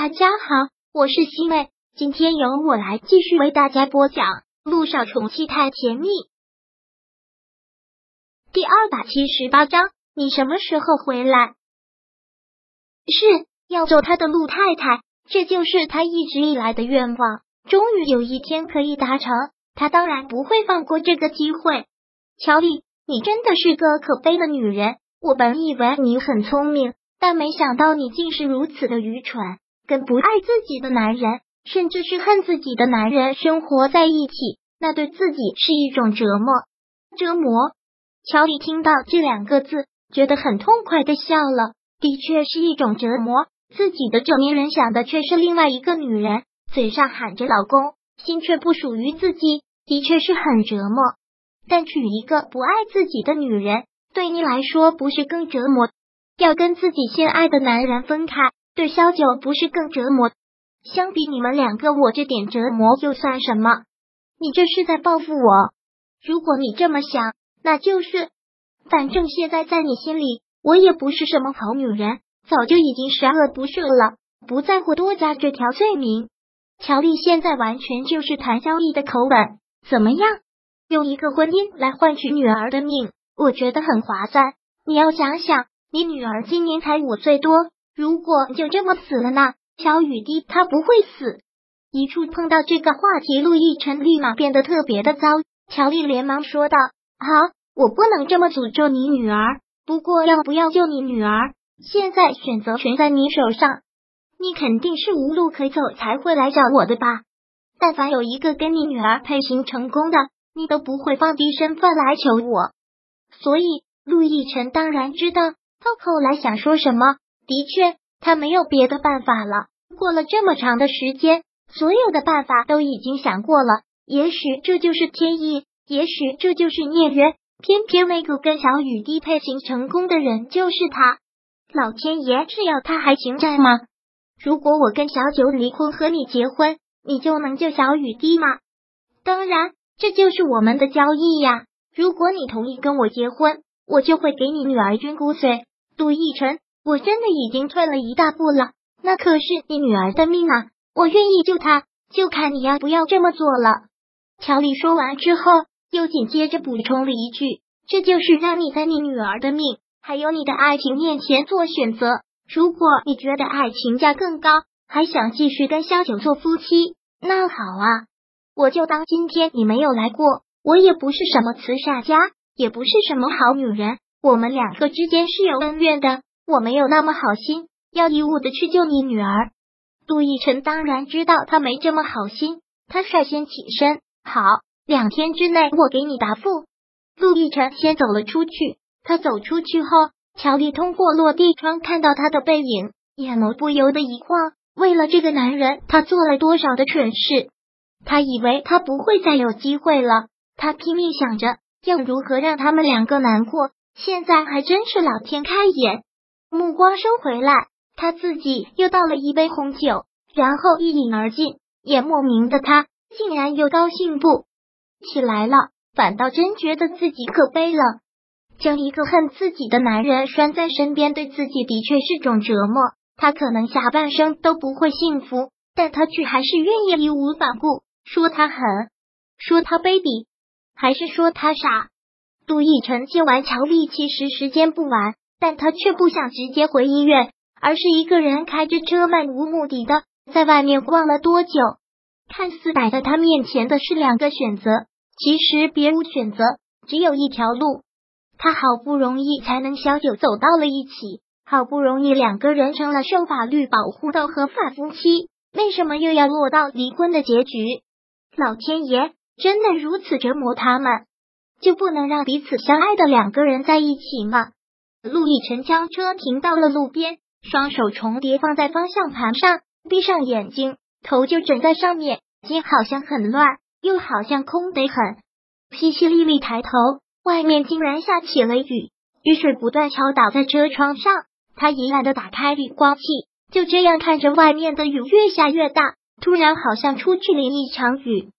大家好，我是西妹，今天由我来继续为大家播讲《路上宠妻太甜蜜》第二百七十八章。你什么时候回来？是要做他的陆太太，这就是他一直以来的愿望。终于有一天可以达成，他当然不会放过这个机会。乔丽，你真的是个可悲的女人。我本以为你很聪明，但没想到你竟是如此的愚蠢。跟不爱自己的男人，甚至是恨自己的男人生活在一起，那对自己是一种折磨。折磨。乔丽听到这两个字，觉得很痛快的笑了。的确是一种折磨，自己的枕边人想的却是另外一个女人，嘴上喊着老公，心却不属于自己，的确是很折磨。但娶一个不爱自己的女人，对你来说不是更折磨？要跟自己心爱的男人分开？对萧九不是更折磨？相比你们两个，我这点折磨又算什么？你这是在报复我？如果你这么想，那就是，反正现在在你心里，我也不是什么好女人，早就已经十恶不赦了，不在乎多加这条罪名。乔丽现在完全就是谭萧逸的口吻，怎么样？用一个婚姻来换取女儿的命，我觉得很划算。你要想想，你女儿今年才五岁多。如果就这么死了呢？小雨滴他不会死。一触碰到这个话题，陆亦辰立马变得特别的糟。乔丽连忙说道：“好，我不能这么诅咒你女儿。不过要不要救你女儿，现在选择权在你手上。你肯定是无路可走才会来找我的吧？但凡有一个跟你女儿配型成功的，你都不会放低身份来求我。所以陆亦辰当然知道到口来想说什么。”的确，他没有别的办法了。过了这么长的时间，所有的办法都已经想过了。也许这就是天意，也许这就是孽缘。偏偏那个跟小雨滴配型成功的人就是他。老天爷是要他还情债吗？如果我跟小九离婚和你结婚，你就能救小雨滴吗？当然，这就是我们的交易呀。如果你同意跟我结婚，我就会给你女儿捐骨髓。杜奕晨。我真的已经退了一大步了，那可是你女儿的命啊！我愿意救她，就看你要不要这么做了。乔丽说完之后，又紧接着补充了一句：“这就是让你在你女儿的命还有你的爱情面前做选择。如果你觉得爱情价更高，还想继续跟萧九做夫妻，那好啊，我就当今天你没有来过。我也不是什么慈善家，也不是什么好女人，我们两个之间是有恩怨的。”我没有那么好心，要义务的去救你女儿。杜奕晨当然知道他没这么好心，他率先起身，好，两天之内我给你答复。陆亦辰先走了出去，他走出去后，乔丽通过落地窗看到他的背影，眼眸不由得一晃。为了这个男人，他做了多少的蠢事？他以为他不会再有机会了，他拼命想着要如何让他们两个难过。现在还真是老天开眼。目光收回来，他自己又倒了一杯红酒，然后一饮而尽。也莫名的他竟然又高兴不起来了，反倒真觉得自己可悲了。将一个恨自己的男人拴在身边，对自己的确是种折磨。他可能下半生都不会幸福，但他却还是愿意义无反顾。说他狠，说他卑鄙，还是说他傻？杜奕晨接完乔丽，其实时间不晚。但他却不想直接回医院，而是一个人开着车漫无目的的在外面逛了多久。看似摆在他面前的是两个选择，其实别无选择，只有一条路。他好不容易才能小九走到了一起，好不容易两个人成了受法律保护的合法夫妻，为什么又要落到离婚的结局？老天爷真的如此折磨他们，就不能让彼此相爱的两个人在一起吗？陆亦辰将车停到了路边，双手重叠放在方向盘上，闭上眼睛，头就枕在上面，心好像很乱，又好像空得很。淅淅沥沥抬头，外面竟然下起了雨，雨水不断敲打在车窗上。他遗憾的打开滤光器，就这样看着外面的雨越下越大。突然，好像出去了一场雨，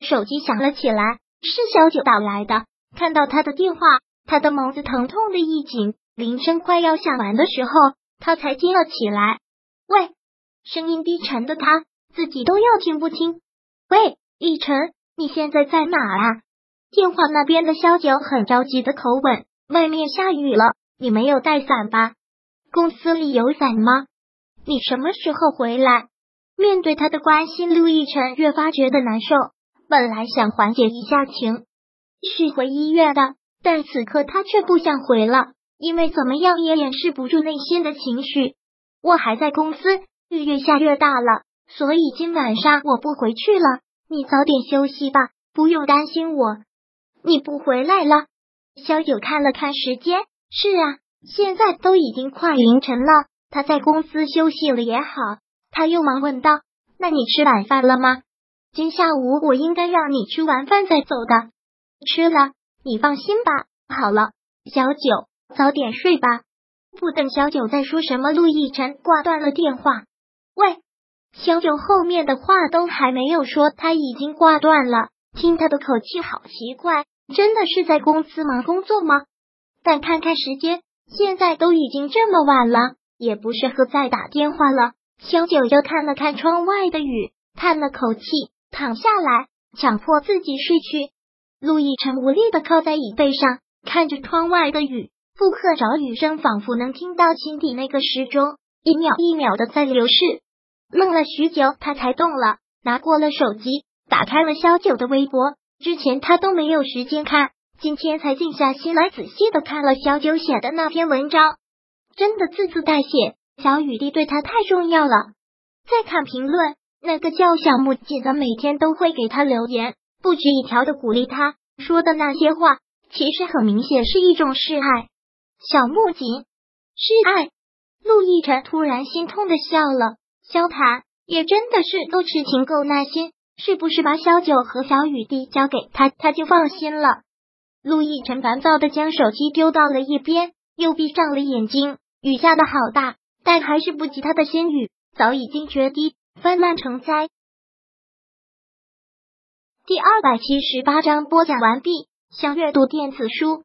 手机响了起来，是小九打来的。看到他的电话，他的眸子疼痛的一紧。铃声快要响完的时候，他才惊了起来。喂，声音低沉的他自己都要听不清。喂，逸晨，你现在在哪啊？电话那边的萧九很着急的口吻。外面下雨了，你没有带伞吧？公司里有伞吗？你什么时候回来？面对他的关心，陆亦辰越发觉得难受。本来想缓解一下情绪回医院的，但此刻他却不想回了，因为怎么样也掩饰不住内心的情绪。我还在公司，雨越下越大了，所以今晚上我不回去了。你早点休息吧，不用担心我。你不回来了？小九看了看时间，是啊，现在都已经快凌晨了。他在公司休息了也好。他又忙问道：“那你吃晚饭了吗？今下午我应该让你吃完饭再走的。”吃了，你放心吧。好了，小九，早点睡吧。不等小九再说什么，陆亦辰挂断了电话。喂，小九后面的话都还没有说，他已经挂断了。听他的口气，好奇怪。真的是在公司忙工作吗？但看看时间，现在都已经这么晚了，也不适合再打电话了。小九又看了看窗外的雨，叹了口气，躺下来，强迫自己睡去。陆亦辰无力的靠在椅背上，看着窗外的雨，附和着雨声，仿佛能听到心底那个时钟一秒一秒的在流逝。愣了许久，他才动了，拿过了手机，打开了萧九的微博。之前他都没有时间看，今天才静下心来仔细的看了小九写的那篇文章，真的字字带写。小雨滴对他太重要了。再看评论，那个叫小木锦的每天都会给他留言，不止一条的鼓励他，说的那些话其实很明显是一种示爱。小木槿示爱，陆亦辰突然心痛的笑了。萧谈也真的是够痴情够耐心。是不是把小九和小雨滴交给他，他就放心了？陆亦辰烦躁的将手机丢到了一边，又闭上了眼睛。雨下的好大，但还是不及他的心雨，早已经决堤，泛滥成灾。第二百七十八章播讲完毕。想阅读电子书，